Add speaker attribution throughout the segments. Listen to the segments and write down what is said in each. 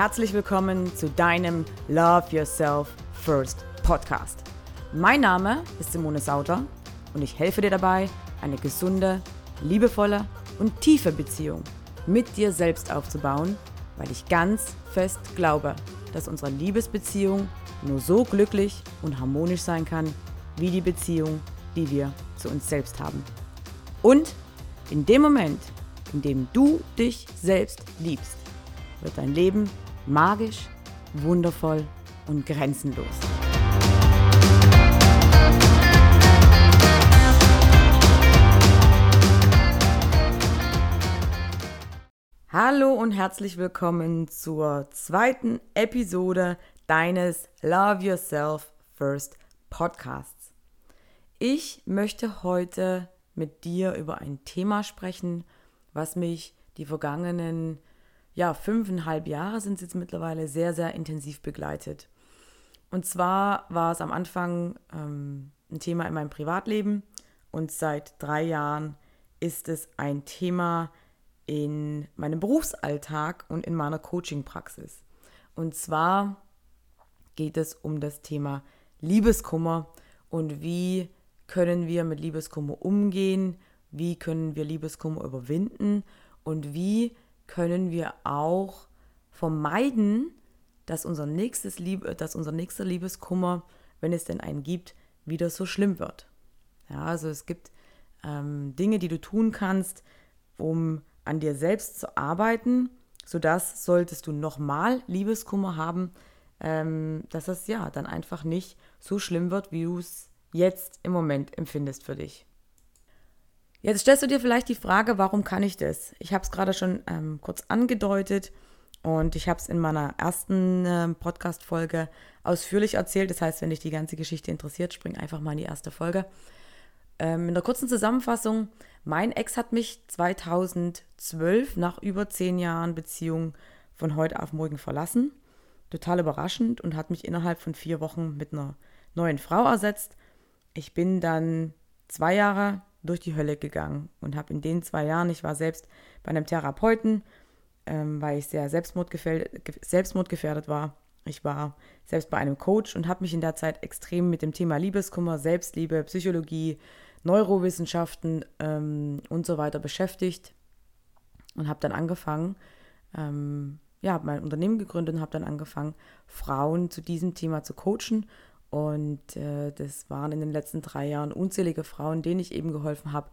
Speaker 1: Herzlich willkommen zu deinem Love Yourself First Podcast. Mein Name ist Simone Sauter und ich helfe dir dabei, eine gesunde, liebevolle und tiefe Beziehung mit dir selbst aufzubauen, weil ich ganz fest glaube, dass unsere Liebesbeziehung nur so glücklich und harmonisch sein kann, wie die Beziehung, die wir zu uns selbst haben. Und in dem Moment, in dem du dich selbst liebst, wird dein Leben magisch, wundervoll und grenzenlos. Hallo und herzlich willkommen zur zweiten Episode deines Love Yourself First Podcasts. Ich möchte heute mit dir über ein Thema sprechen, was mich die vergangenen ja, fünfeinhalb Jahre sind es jetzt mittlerweile sehr, sehr intensiv begleitet. Und zwar war es am Anfang ähm, ein Thema in meinem Privatleben und seit drei Jahren ist es ein Thema in meinem Berufsalltag und in meiner Coaching-Praxis. Und zwar geht es um das Thema Liebeskummer und wie können wir mit Liebeskummer umgehen, wie können wir Liebeskummer überwinden und wie können wir auch vermeiden, dass unser, nächstes Liebe, dass unser nächster Liebeskummer, wenn es denn einen gibt, wieder so schlimm wird. Ja, also es gibt ähm, Dinge, die du tun kannst, um an dir selbst zu arbeiten, sodass, solltest du nochmal Liebeskummer haben, ähm, dass es ja dann einfach nicht so schlimm wird, wie du es jetzt im Moment empfindest für dich. Jetzt stellst du dir vielleicht die Frage, warum kann ich das? Ich habe es gerade schon ähm, kurz angedeutet und ich habe es in meiner ersten äh, Podcast-Folge ausführlich erzählt. Das heißt, wenn dich die ganze Geschichte interessiert, spring einfach mal in die erste Folge. Ähm, in der kurzen Zusammenfassung, mein Ex hat mich 2012 nach über zehn Jahren Beziehung von heute auf morgen verlassen. Total überraschend und hat mich innerhalb von vier Wochen mit einer neuen Frau ersetzt. Ich bin dann zwei Jahre durch die Hölle gegangen und habe in den zwei Jahren, ich war selbst bei einem Therapeuten, ähm, weil ich sehr selbstmordgefährdet, war. Ich war selbst bei einem Coach und habe mich in der Zeit extrem mit dem Thema Liebeskummer, Selbstliebe, Psychologie, Neurowissenschaften ähm, und so weiter beschäftigt und habe dann angefangen, ähm, ja, habe mein Unternehmen gegründet und habe dann angefangen, Frauen zu diesem Thema zu coachen und äh, das waren in den letzten drei Jahren unzählige Frauen, denen ich eben geholfen habe,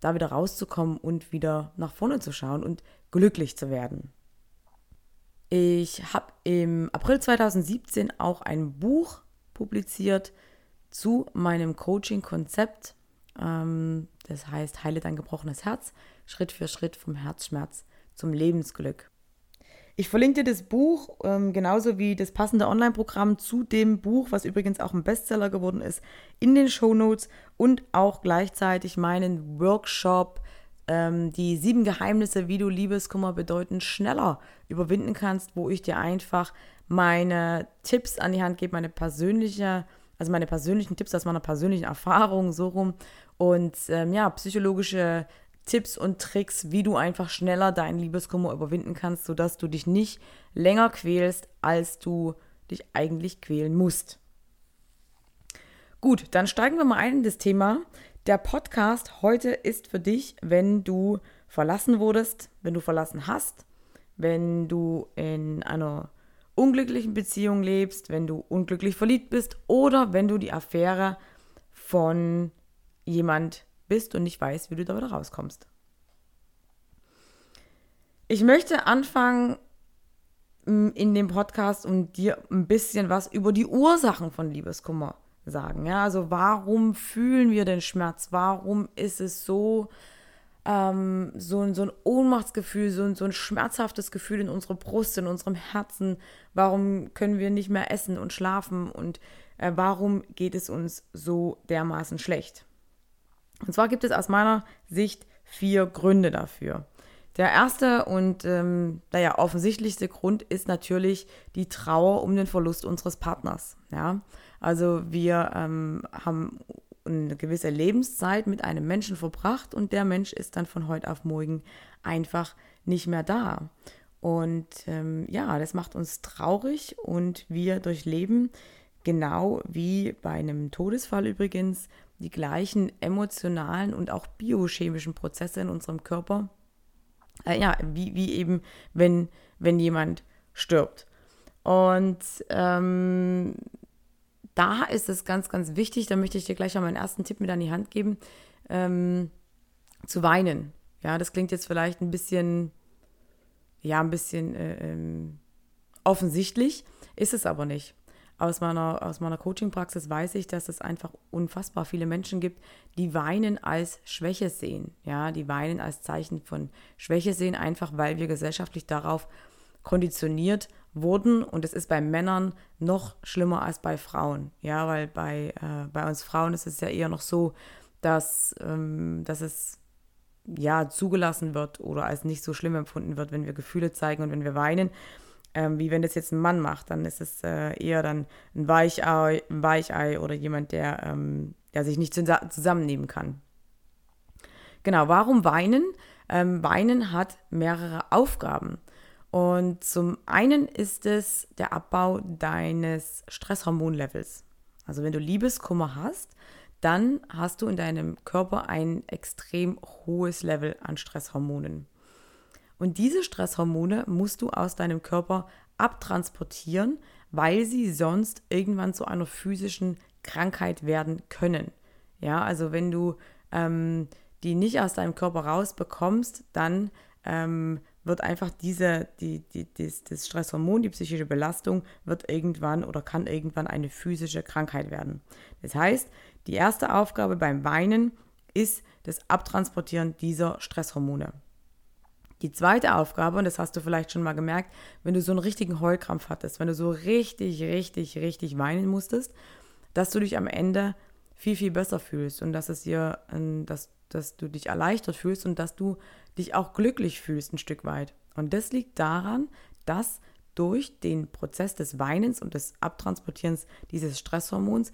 Speaker 1: da wieder rauszukommen und wieder nach vorne zu schauen und glücklich zu werden. Ich habe im April 2017 auch ein Buch publiziert zu meinem Coaching-Konzept. Ähm, das heißt, Heile dein gebrochenes Herz, Schritt für Schritt vom Herzschmerz zum Lebensglück. Ich verlinke dir das Buch, ähm, genauso wie das passende Online-Programm zu dem Buch, was übrigens auch ein Bestseller geworden ist, in den Show Notes und auch gleichzeitig meinen Workshop, ähm, die sieben Geheimnisse, wie du Liebeskummer bedeutend schneller überwinden kannst, wo ich dir einfach meine Tipps an die Hand gebe, meine persönliche, also meine persönlichen Tipps aus meiner persönlichen Erfahrung so rum. Und ähm, ja, psychologische Tipps und Tricks, wie du einfach schneller deinen Liebeskummer überwinden kannst, sodass du dich nicht länger quälst, als du dich eigentlich quälen musst. Gut, dann steigen wir mal ein in das Thema. Der Podcast heute ist für dich, wenn du verlassen wurdest, wenn du verlassen hast, wenn du in einer unglücklichen Beziehung lebst, wenn du unglücklich verliebt bist oder wenn du die Affäre von jemand bist und nicht weißt, wie du da wieder rauskommst. Ich möchte anfangen in dem Podcast und dir ein bisschen was über die Ursachen von Liebeskummer sagen. Ja, also warum fühlen wir den Schmerz? Warum ist es so, ähm, so, ein, so ein Ohnmachtsgefühl, so ein, so ein schmerzhaftes Gefühl in unserer Brust, in unserem Herzen? Warum können wir nicht mehr essen und schlafen? Und äh, warum geht es uns so dermaßen schlecht? Und zwar gibt es aus meiner Sicht vier Gründe dafür. Der erste und ähm, naja, offensichtlichste Grund ist natürlich die Trauer um den Verlust unseres Partners. Ja? Also wir ähm, haben eine gewisse Lebenszeit mit einem Menschen verbracht und der Mensch ist dann von heute auf morgen einfach nicht mehr da. Und ähm, ja, das macht uns traurig und wir durchleben genau wie bei einem Todesfall übrigens die gleichen emotionalen und auch biochemischen Prozesse in unserem Körper. Äh, ja, wie, wie eben, wenn, wenn jemand stirbt. Und ähm, da ist es ganz, ganz wichtig, da möchte ich dir gleich mal meinen ersten Tipp mit an die Hand geben, ähm, zu weinen. Ja, das klingt jetzt vielleicht ein bisschen ja, ein bisschen äh, ähm, offensichtlich, ist es aber nicht. Aus meiner, aus meiner Coaching-Praxis weiß ich, dass es einfach unfassbar viele Menschen gibt, die weinen als Schwäche sehen. Ja, die weinen als Zeichen von Schwäche sehen, einfach weil wir gesellschaftlich darauf konditioniert wurden. Und es ist bei Männern noch schlimmer als bei Frauen. Ja, weil bei, äh, bei uns Frauen ist es ja eher noch so, dass, ähm, dass es ja, zugelassen wird oder als nicht so schlimm empfunden wird, wenn wir Gefühle zeigen und wenn wir weinen. Ähm, wie wenn das jetzt ein Mann macht, dann ist es äh, eher dann ein Weichei, ein Weichei oder jemand, der, ähm, der sich nicht zusammennehmen kann. Genau, warum weinen? Ähm, weinen hat mehrere Aufgaben. Und zum einen ist es der Abbau deines Stresshormonlevels. Also wenn du Liebeskummer hast, dann hast du in deinem Körper ein extrem hohes Level an Stresshormonen. Und diese Stresshormone musst du aus deinem Körper abtransportieren, weil sie sonst irgendwann zu einer physischen Krankheit werden können. Ja, also wenn du ähm, die nicht aus deinem Körper rausbekommst, dann ähm, wird einfach diese, die, die, das, das Stresshormon, die psychische Belastung, wird irgendwann oder kann irgendwann eine physische Krankheit werden. Das heißt, die erste Aufgabe beim Weinen ist das Abtransportieren dieser Stresshormone. Die zweite Aufgabe, und das hast du vielleicht schon mal gemerkt, wenn du so einen richtigen Heulkrampf hattest, wenn du so richtig, richtig, richtig weinen musstest, dass du dich am Ende viel, viel besser fühlst und dass es dir, dass, dass du dich erleichtert fühlst und dass du dich auch glücklich fühlst ein Stück weit. Und das liegt daran, dass durch den Prozess des Weinens und des Abtransportierens dieses Stresshormons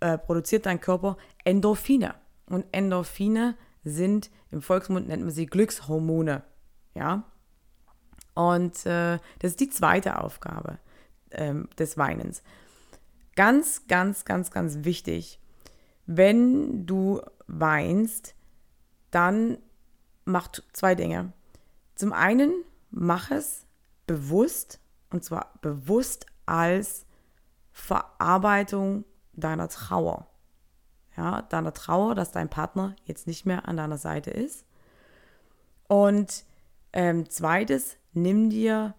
Speaker 1: äh, produziert dein Körper Endorphine. Und Endorphine sind, im Volksmund nennt man sie Glückshormone. Ja? Und äh, das ist die zweite Aufgabe ähm, des Weinens. Ganz, ganz, ganz, ganz wichtig, wenn du weinst, dann mach zwei Dinge. Zum einen, mach es bewusst, und zwar bewusst als Verarbeitung deiner Trauer. Ja, deiner Trauer, dass dein Partner jetzt nicht mehr an deiner Seite ist. Und ähm, zweites, nimm dir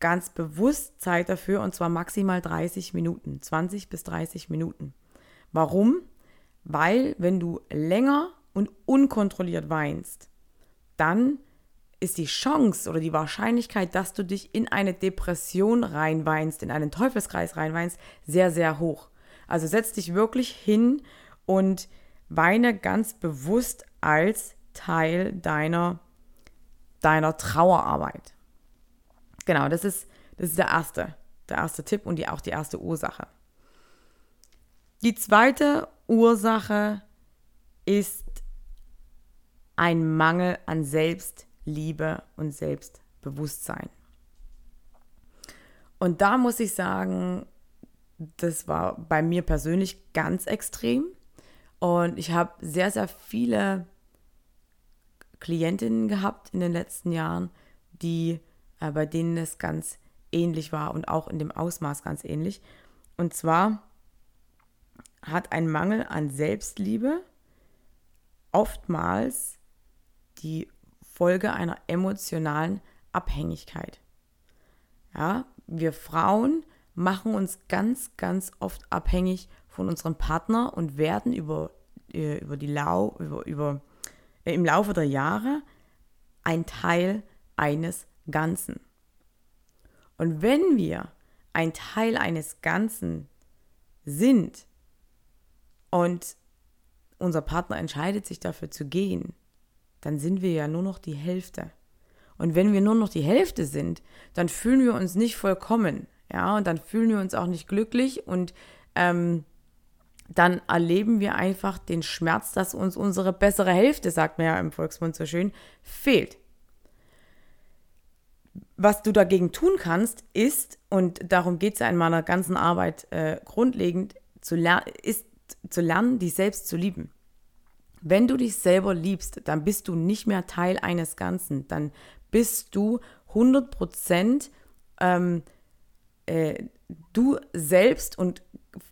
Speaker 1: ganz bewusst Zeit dafür und zwar maximal 30 Minuten, 20 bis 30 Minuten. Warum? Weil wenn du länger und unkontrolliert weinst, dann ist die Chance oder die Wahrscheinlichkeit, dass du dich in eine Depression reinweinst, in einen Teufelskreis reinweinst, sehr, sehr hoch. Also setz dich wirklich hin und weine ganz bewusst als Teil deiner, deiner Trauerarbeit. Genau, das ist, das ist der erste, der erste Tipp und die, auch die erste Ursache. Die zweite Ursache ist ein Mangel an Selbstliebe und Selbstbewusstsein. Und da muss ich sagen, das war bei mir persönlich ganz extrem. Und ich habe sehr, sehr viele Klientinnen gehabt in den letzten Jahren, die äh, bei denen es ganz ähnlich war und auch in dem Ausmaß ganz ähnlich. Und zwar hat ein Mangel an Selbstliebe oftmals die Folge einer emotionalen Abhängigkeit. Ja, wir Frauen machen uns ganz, ganz oft abhängig von unserem Partner und werden über, äh, über die Lau über, über, im Laufe der Jahre ein Teil eines Ganzen. Und wenn wir ein Teil eines Ganzen sind und unser Partner entscheidet sich dafür zu gehen, dann sind wir ja nur noch die Hälfte. Und wenn wir nur noch die Hälfte sind, dann fühlen wir uns nicht vollkommen. Ja, und dann fühlen wir uns auch nicht glücklich und ähm, dann erleben wir einfach den Schmerz, dass uns unsere bessere Hälfte, sagt man ja im Volksmund so schön, fehlt. was du dagegen tun kannst, ist, und darum geht es ja in meiner ganzen Arbeit äh, grundlegend, zu ist zu lernen, dich selbst zu lieben. Wenn du dich selber liebst, dann bist du nicht mehr Teil eines Ganzen. Dann bist du 100% ähm, äh, du selbst und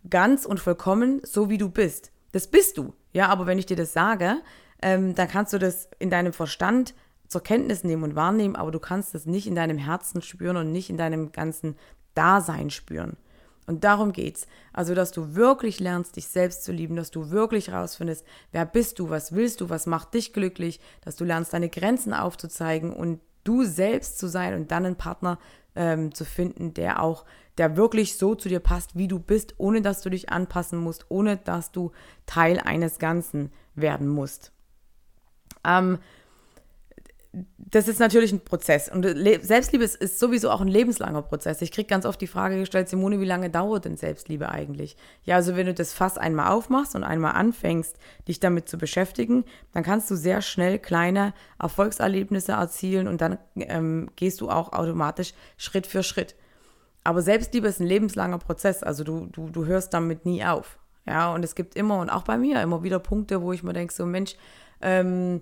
Speaker 1: ganz und vollkommen so, wie du bist. Das bist du. Ja, aber wenn ich dir das sage, ähm, dann kannst du das in deinem Verstand zur Kenntnis nehmen und wahrnehmen, aber du kannst das nicht in deinem Herzen spüren und nicht in deinem ganzen Dasein spüren. Und darum geht's. Also, dass du wirklich lernst, dich selbst zu lieben, dass du wirklich rausfindest, wer bist du, was willst du, was macht dich glücklich, dass du lernst, deine Grenzen aufzuzeigen und du selbst zu sein und dann einen Partner ähm, zu finden, der auch, der wirklich so zu dir passt, wie du bist, ohne dass du dich anpassen musst, ohne dass du Teil eines Ganzen werden musst. Ähm, das ist natürlich ein Prozess. Und Selbstliebe ist, ist, sowieso auch ein lebenslanger Prozess. Ich kriege ganz oft die Frage gestellt, Simone, wie lange dauert denn Selbstliebe eigentlich? Ja, also wenn du das Fass einmal aufmachst und einmal anfängst, dich damit zu beschäftigen, dann kannst du sehr schnell kleine Erfolgserlebnisse erzielen und dann ähm, gehst du auch automatisch Schritt für Schritt. Aber Selbstliebe ist ein lebenslanger Prozess. Also du, du, du hörst damit nie auf. Ja, und es gibt immer und auch bei mir immer wieder Punkte, wo ich mir denke, so Mensch, ähm,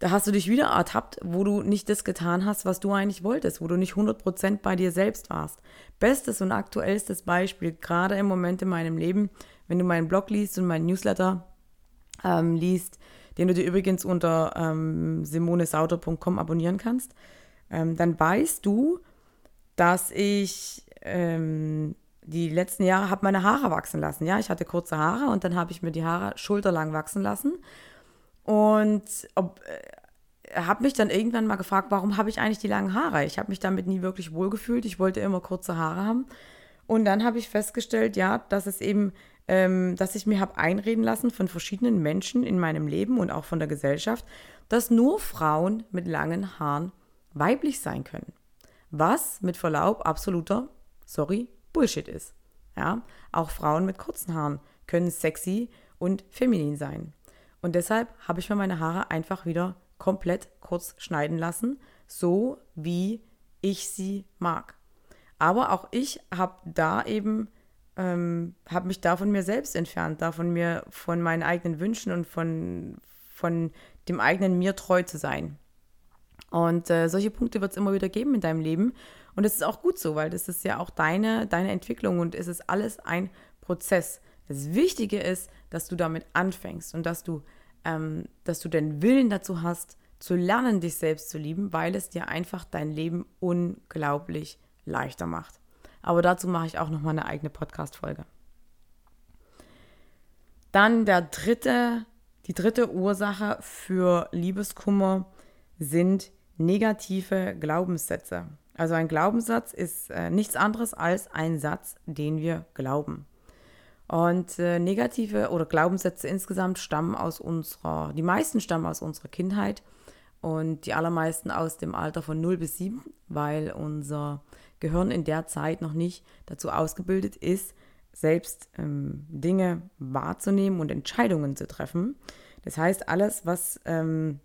Speaker 1: da hast du dich wieder ertappt, wo du nicht das getan hast, was du eigentlich wolltest, wo du nicht 100% bei dir selbst warst. Bestes und aktuellstes Beispiel, gerade im Moment in meinem Leben, wenn du meinen Blog liest und meinen Newsletter ähm, liest, den du dir übrigens unter ähm, simonesauter.com abonnieren kannst, ähm, dann weißt du, dass ich ähm, die letzten Jahre habe meine Haare wachsen lassen. Ja, ich hatte kurze Haare und dann habe ich mir die Haare schulterlang wachsen lassen und äh, habe mich dann irgendwann mal gefragt, warum habe ich eigentlich die langen Haare? Ich habe mich damit nie wirklich wohlgefühlt. Ich wollte immer kurze Haare haben. Und dann habe ich festgestellt, ja, dass es eben, ähm, dass ich mir habe einreden lassen von verschiedenen Menschen in meinem Leben und auch von der Gesellschaft, dass nur Frauen mit langen Haaren weiblich sein können. Was mit Verlaub absoluter, sorry, Bullshit ist. Ja, auch Frauen mit kurzen Haaren können sexy und feminin sein. Und deshalb habe ich mir meine Haare einfach wieder komplett kurz schneiden lassen, so wie ich sie mag. Aber auch ich habe da eben, ähm, habe mich da von mir selbst entfernt, da von mir, von meinen eigenen Wünschen und von, von dem eigenen mir treu zu sein. Und äh, solche Punkte wird es immer wieder geben in deinem Leben. Und das ist auch gut so, weil das ist ja auch deine, deine Entwicklung und es ist alles ein Prozess. Das Wichtige ist, dass du damit anfängst und dass du, ähm, dass du den Willen dazu hast, zu lernen, dich selbst zu lieben, weil es dir einfach dein Leben unglaublich leichter macht. Aber dazu mache ich auch noch mal eine eigene Podcast-Folge. Dann der dritte, die dritte Ursache für Liebeskummer sind negative Glaubenssätze. Also ein Glaubenssatz ist äh, nichts anderes als ein Satz, den wir glauben. Und äh, negative oder Glaubenssätze insgesamt stammen aus unserer, die meisten stammen aus unserer Kindheit und die allermeisten aus dem Alter von 0 bis 7, weil unser Gehirn in der Zeit noch nicht dazu ausgebildet ist, selbst ähm, Dinge wahrzunehmen und Entscheidungen zu treffen. Das heißt, alles, was, ähm,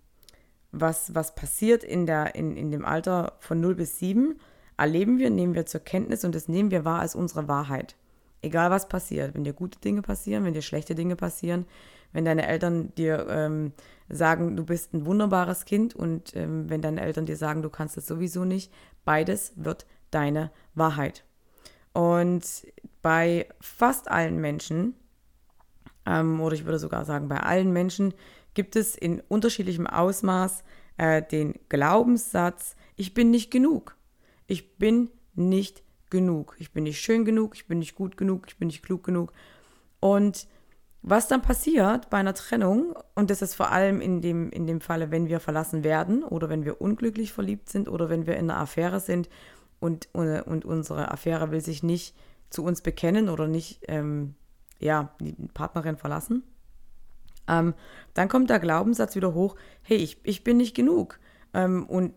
Speaker 1: was, was passiert in, der, in, in dem Alter von 0 bis 7, erleben wir, nehmen wir zur Kenntnis und das nehmen wir wahr als unsere Wahrheit. Egal was passiert, wenn dir gute Dinge passieren, wenn dir schlechte Dinge passieren, wenn deine Eltern dir ähm, sagen, du bist ein wunderbares Kind und ähm, wenn deine Eltern dir sagen, du kannst es sowieso nicht, beides wird deine Wahrheit. Und bei fast allen Menschen, ähm, oder ich würde sogar sagen bei allen Menschen, gibt es in unterschiedlichem Ausmaß äh, den Glaubenssatz, ich bin nicht genug. Ich bin nicht genug. Ich bin nicht schön genug, ich bin nicht gut genug, ich bin nicht klug genug. Und was dann passiert bei einer Trennung, und das ist vor allem in dem, in dem Falle, wenn wir verlassen werden oder wenn wir unglücklich verliebt sind oder wenn wir in einer Affäre sind und, und unsere Affäre will sich nicht zu uns bekennen oder nicht, ähm, ja, die Partnerin verlassen, ähm, dann kommt der Glaubenssatz wieder hoch, hey, ich, ich bin nicht genug. Ähm, und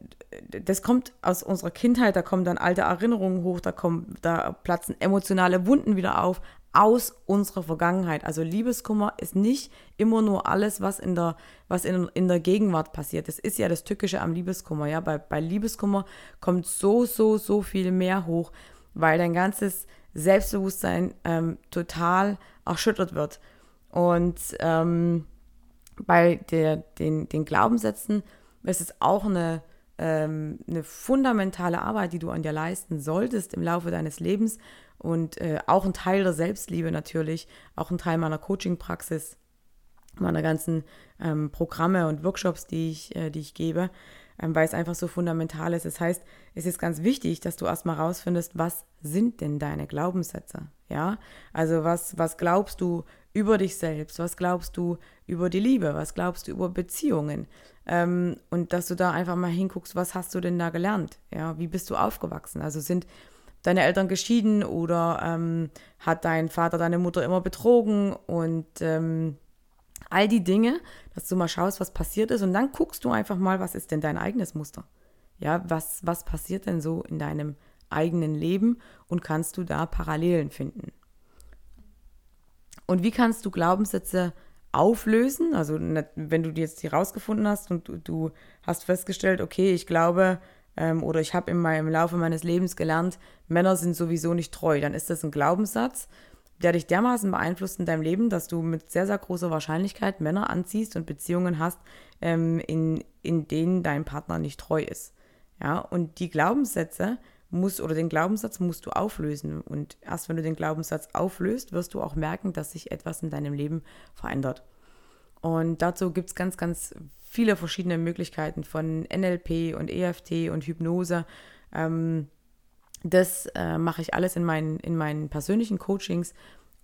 Speaker 1: das kommt aus unserer Kindheit, da kommen dann alte Erinnerungen hoch, da, kommen, da platzen emotionale Wunden wieder auf. aus unserer Vergangenheit. Also Liebeskummer ist nicht immer nur alles, was in der, was in, in der Gegenwart passiert. Das ist ja das Tückische am Liebeskummer. Ja? Bei, bei Liebeskummer kommt so, so, so viel mehr hoch, weil dein ganzes Selbstbewusstsein ähm, total erschüttert wird. Und ähm, bei der, den, den Glaubenssätzen ist es auch eine, ähm, eine fundamentale Arbeit, die du an dir leisten solltest im Laufe deines Lebens. Und äh, auch ein Teil der Selbstliebe natürlich, auch ein Teil meiner Coaching-Praxis, meiner ganzen ähm, Programme und Workshops, die ich, äh, die ich gebe, weil es einfach so fundamental ist. Das heißt, es ist ganz wichtig, dass du erstmal rausfindest, was sind denn deine Glaubenssätze? Ja, also was, was glaubst du über dich selbst? Was glaubst du über die Liebe? Was glaubst du über Beziehungen? Ähm, und dass du da einfach mal hinguckst, was hast du denn da gelernt? Ja, wie bist du aufgewachsen? Also sind deine Eltern geschieden oder ähm, hat dein Vater deine Mutter immer betrogen und ähm, all die Dinge, dass du mal schaust, was passiert ist und dann guckst du einfach mal, was ist denn dein eigenes Muster? Ja, was, was passiert denn so in deinem eigenen Leben und kannst du da Parallelen finden? Und wie kannst du Glaubenssätze auflösen? Also wenn du jetzt die rausgefunden hast und du, du hast festgestellt, okay, ich glaube, ähm, oder ich habe meinem Laufe meines Lebens gelernt, Männer sind sowieso nicht treu, dann ist das ein Glaubenssatz, der dich dermaßen beeinflusst in deinem Leben, dass du mit sehr, sehr großer Wahrscheinlichkeit Männer anziehst und Beziehungen hast, ähm, in, in denen dein Partner nicht treu ist. Ja, und die Glaubenssätze musst oder den Glaubenssatz musst du auflösen. Und erst wenn du den Glaubenssatz auflöst, wirst du auch merken, dass sich etwas in deinem Leben verändert. Und dazu gibt es ganz, ganz viele verschiedene Möglichkeiten von NLP und EFT und Hypnose. Ähm, das äh, mache ich alles in meinen, in meinen persönlichen Coachings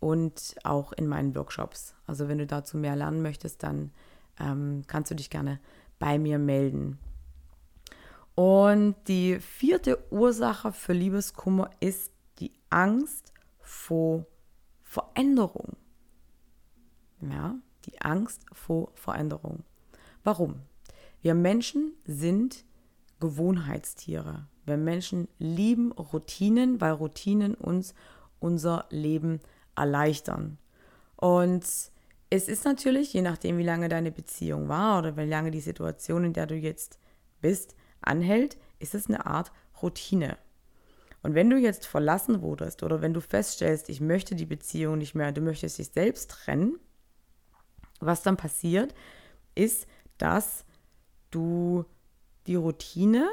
Speaker 1: und auch in meinen Workshops. Also wenn du dazu mehr lernen möchtest, dann ähm, kannst du dich gerne bei mir melden. Und die vierte Ursache für Liebeskummer ist die Angst vor Veränderung. Ja, die Angst vor Veränderung. Warum? Wir Menschen sind Gewohnheitstiere. Wir Menschen lieben Routinen, weil Routinen uns unser Leben erleichtern. Und es ist natürlich, je nachdem, wie lange deine Beziehung war oder wie lange die Situation, in der du jetzt bist, anhält, ist es eine Art Routine. Und wenn du jetzt verlassen wurdest oder wenn du feststellst, ich möchte die Beziehung nicht mehr, du möchtest dich selbst trennen, was dann passiert, ist, dass du die Routine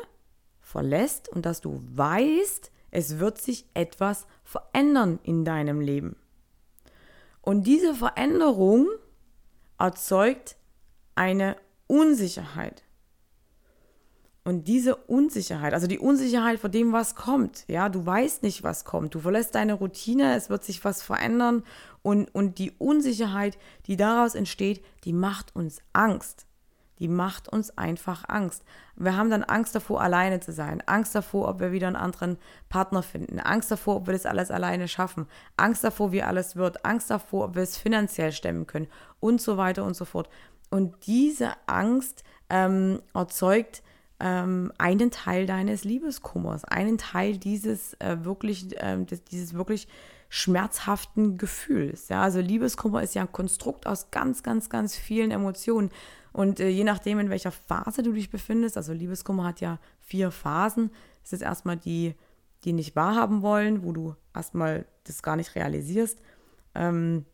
Speaker 1: verlässt und dass du weißt, es wird sich etwas verändern in deinem Leben. Und diese Veränderung erzeugt eine Unsicherheit. Und diese Unsicherheit, also die Unsicherheit vor dem, was kommt, ja, du weißt nicht, was kommt, du verlässt deine Routine, es wird sich was verändern und, und die Unsicherheit, die daraus entsteht, die macht uns Angst die macht uns einfach Angst. Wir haben dann Angst davor, alleine zu sein, Angst davor, ob wir wieder einen anderen Partner finden, Angst davor, ob wir das alles alleine schaffen, Angst davor, wie alles wird, Angst davor, ob wir es finanziell stemmen können und so weiter und so fort. Und diese Angst ähm, erzeugt ähm, einen Teil deines Liebeskummers, einen Teil dieses äh, wirklich, äh, dieses wirklich schmerzhaften Gefühls. Ja, also Liebeskummer ist ja ein Konstrukt aus ganz, ganz, ganz vielen Emotionen. Und äh, je nachdem, in welcher Phase du dich befindest, also Liebeskummer hat ja vier Phasen. Das ist erstmal die, die nicht wahrhaben wollen, wo du erstmal das gar nicht realisierst ähm,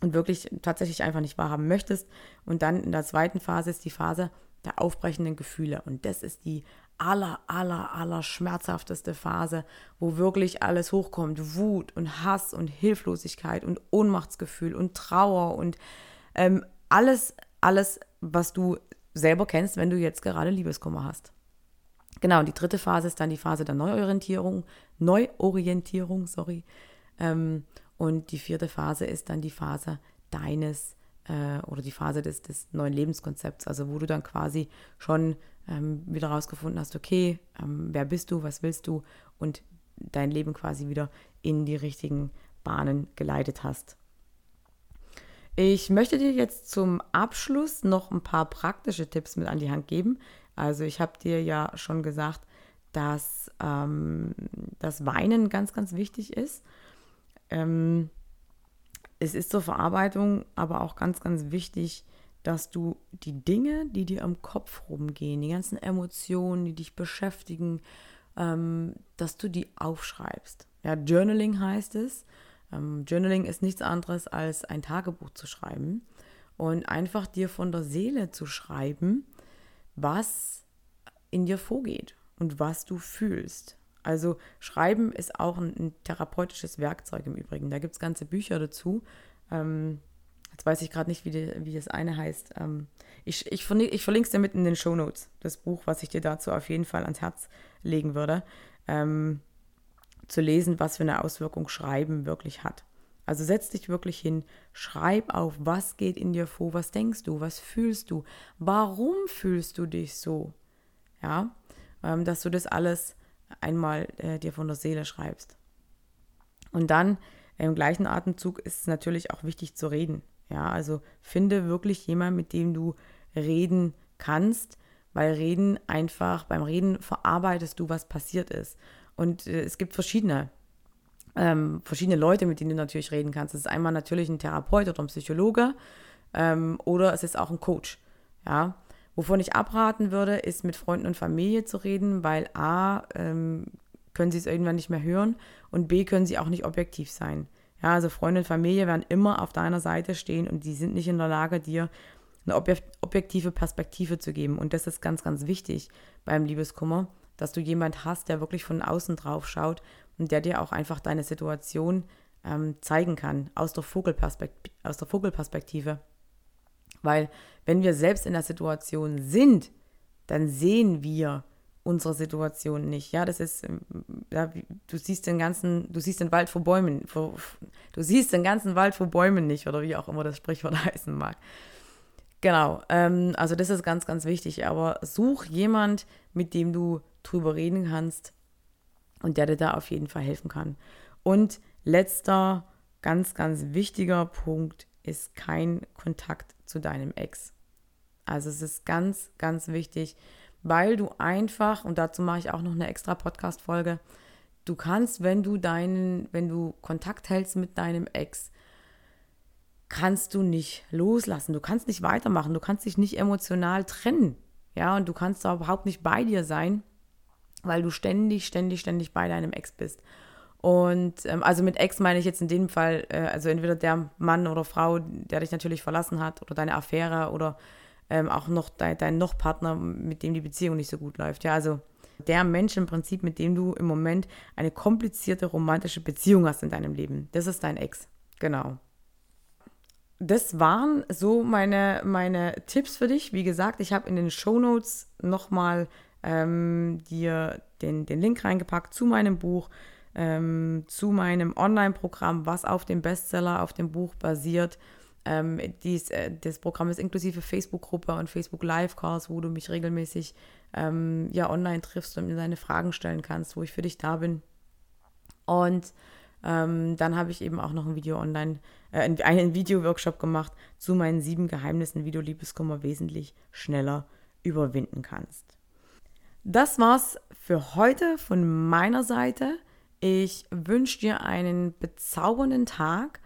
Speaker 1: und wirklich tatsächlich einfach nicht wahrhaben möchtest. Und dann in der zweiten Phase ist die Phase der aufbrechenden Gefühle. Und das ist die aller, aller, aller schmerzhafteste Phase, wo wirklich alles hochkommt. Wut und Hass und Hilflosigkeit und Ohnmachtsgefühl und Trauer und ähm, alles, alles was du selber kennst, wenn du jetzt gerade Liebeskummer hast. Genau, die dritte Phase ist dann die Phase der Neuorientierung, Neuorientierung, sorry. Ähm, und die vierte Phase ist dann die Phase deines äh, oder die Phase des, des neuen Lebenskonzepts, also wo du dann quasi schon ähm, wieder rausgefunden hast, okay, ähm, wer bist du, was willst du und dein Leben quasi wieder in die richtigen Bahnen geleitet hast. Ich möchte dir jetzt zum Abschluss noch ein paar praktische Tipps mit an die Hand geben. Also ich habe dir ja schon gesagt, dass ähm, das Weinen ganz, ganz wichtig ist. Ähm, es ist zur Verarbeitung aber auch ganz, ganz wichtig, dass du die Dinge, die dir im Kopf rumgehen, die ganzen Emotionen, die dich beschäftigen, ähm, dass du die aufschreibst. Ja, Journaling heißt es. Ähm, Journaling ist nichts anderes als ein Tagebuch zu schreiben und einfach dir von der Seele zu schreiben, was in dir vorgeht und was du fühlst. Also Schreiben ist auch ein, ein therapeutisches Werkzeug im Übrigen. Da gibt es ganze Bücher dazu. Ähm, jetzt weiß ich gerade nicht, wie, die, wie das eine heißt. Ähm, ich, ich, ich verlinke es dir mit in den Show Notes, das Buch, was ich dir dazu auf jeden Fall ans Herz legen würde. Ähm, zu lesen, was für eine Auswirkung Schreiben wirklich hat. Also setz dich wirklich hin, schreib auf, was geht in dir vor, was denkst du, was fühlst du, warum fühlst du dich so? Ja, ähm, dass du das alles einmal äh, dir von der Seele schreibst. Und dann im gleichen Atemzug ist es natürlich auch wichtig zu reden. Ja, also finde wirklich jemanden, mit dem du reden kannst, weil Reden einfach, beim Reden verarbeitest du, was passiert ist. Und äh, es gibt verschiedene, ähm, verschiedene Leute, mit denen du natürlich reden kannst. Es ist einmal natürlich ein Therapeut oder ein Psychologe ähm, oder es ist auch ein Coach. Ja, Wovon ich abraten würde, ist mit Freunden und Familie zu reden, weil A, ähm, können sie es irgendwann nicht mehr hören und B, können sie auch nicht objektiv sein. Ja, also Freunde und Familie werden immer auf deiner Seite stehen und die sind nicht in der Lage, dir eine objektive Perspektive zu geben. Und das ist ganz, ganz wichtig beim Liebeskummer, dass du jemand hast, der wirklich von außen drauf schaut und der dir auch einfach deine Situation ähm, zeigen kann, aus der, aus der Vogelperspektive. Weil wenn wir selbst in der Situation sind, dann sehen wir unsere Situation nicht. Ja, das ist, ähm, ja, du siehst den ganzen, du siehst den Wald vor Bäumen, vor, du siehst den ganzen Wald vor Bäumen nicht oder wie auch immer das Sprichwort heißen mag. Genau, ähm, also das ist ganz, ganz wichtig. Aber such jemand, mit dem du drüber reden kannst und der dir da auf jeden Fall helfen kann. Und letzter, ganz, ganz wichtiger Punkt ist kein Kontakt zu deinem Ex. Also es ist ganz, ganz wichtig, weil du einfach, und dazu mache ich auch noch eine extra Podcast-Folge, du kannst, wenn du deinen, wenn du Kontakt hältst mit deinem Ex, kannst du nicht loslassen, du kannst nicht weitermachen, du kannst dich nicht emotional trennen. Ja, und du kannst da überhaupt nicht bei dir sein, weil du ständig, ständig, ständig bei deinem Ex bist. Und ähm, also mit Ex meine ich jetzt in dem Fall, äh, also entweder der Mann oder Frau, der dich natürlich verlassen hat, oder deine Affäre oder ähm, auch noch dein, dein Noch-Partner, mit dem die Beziehung nicht so gut läuft. Ja, also der Mensch im Prinzip, mit dem du im Moment eine komplizierte romantische Beziehung hast in deinem Leben. Das ist dein Ex. Genau. Das waren so meine, meine Tipps für dich. Wie gesagt, ich habe in den Show Notes nochmal ähm, dir den, den Link reingepackt zu meinem Buch ähm, zu meinem Online-Programm, was auf dem Bestseller, auf dem Buch basiert. Ähm, dies, äh, das Programm ist inklusive Facebook-Gruppe und Facebook Live-Calls, wo du mich regelmäßig ähm, ja, online triffst und mir deine Fragen stellen kannst, wo ich für dich da bin. Und ähm, dann habe ich eben auch noch ein Video online, äh, einen Video-Workshop gemacht zu meinen sieben Geheimnissen, wie du Liebeskummer wesentlich schneller überwinden kannst. Das war's für heute von meiner Seite. Ich wünsche dir einen bezaubernden Tag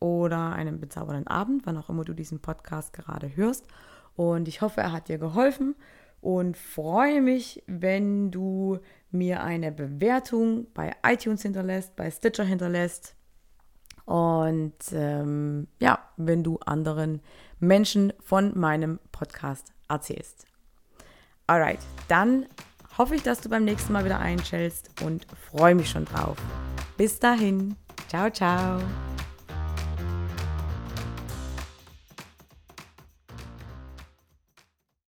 Speaker 1: oder einen bezaubernden Abend, wann auch immer du diesen Podcast gerade hörst. Und ich hoffe, er hat dir geholfen und freue mich, wenn du mir eine Bewertung bei iTunes hinterlässt, bei Stitcher hinterlässt. Und ähm, ja, wenn du anderen Menschen von meinem Podcast erzählst. Alright, dann hoffe ich, dass du beim nächsten Mal wieder einschältst und freue mich schon drauf. Bis dahin. Ciao, ciao.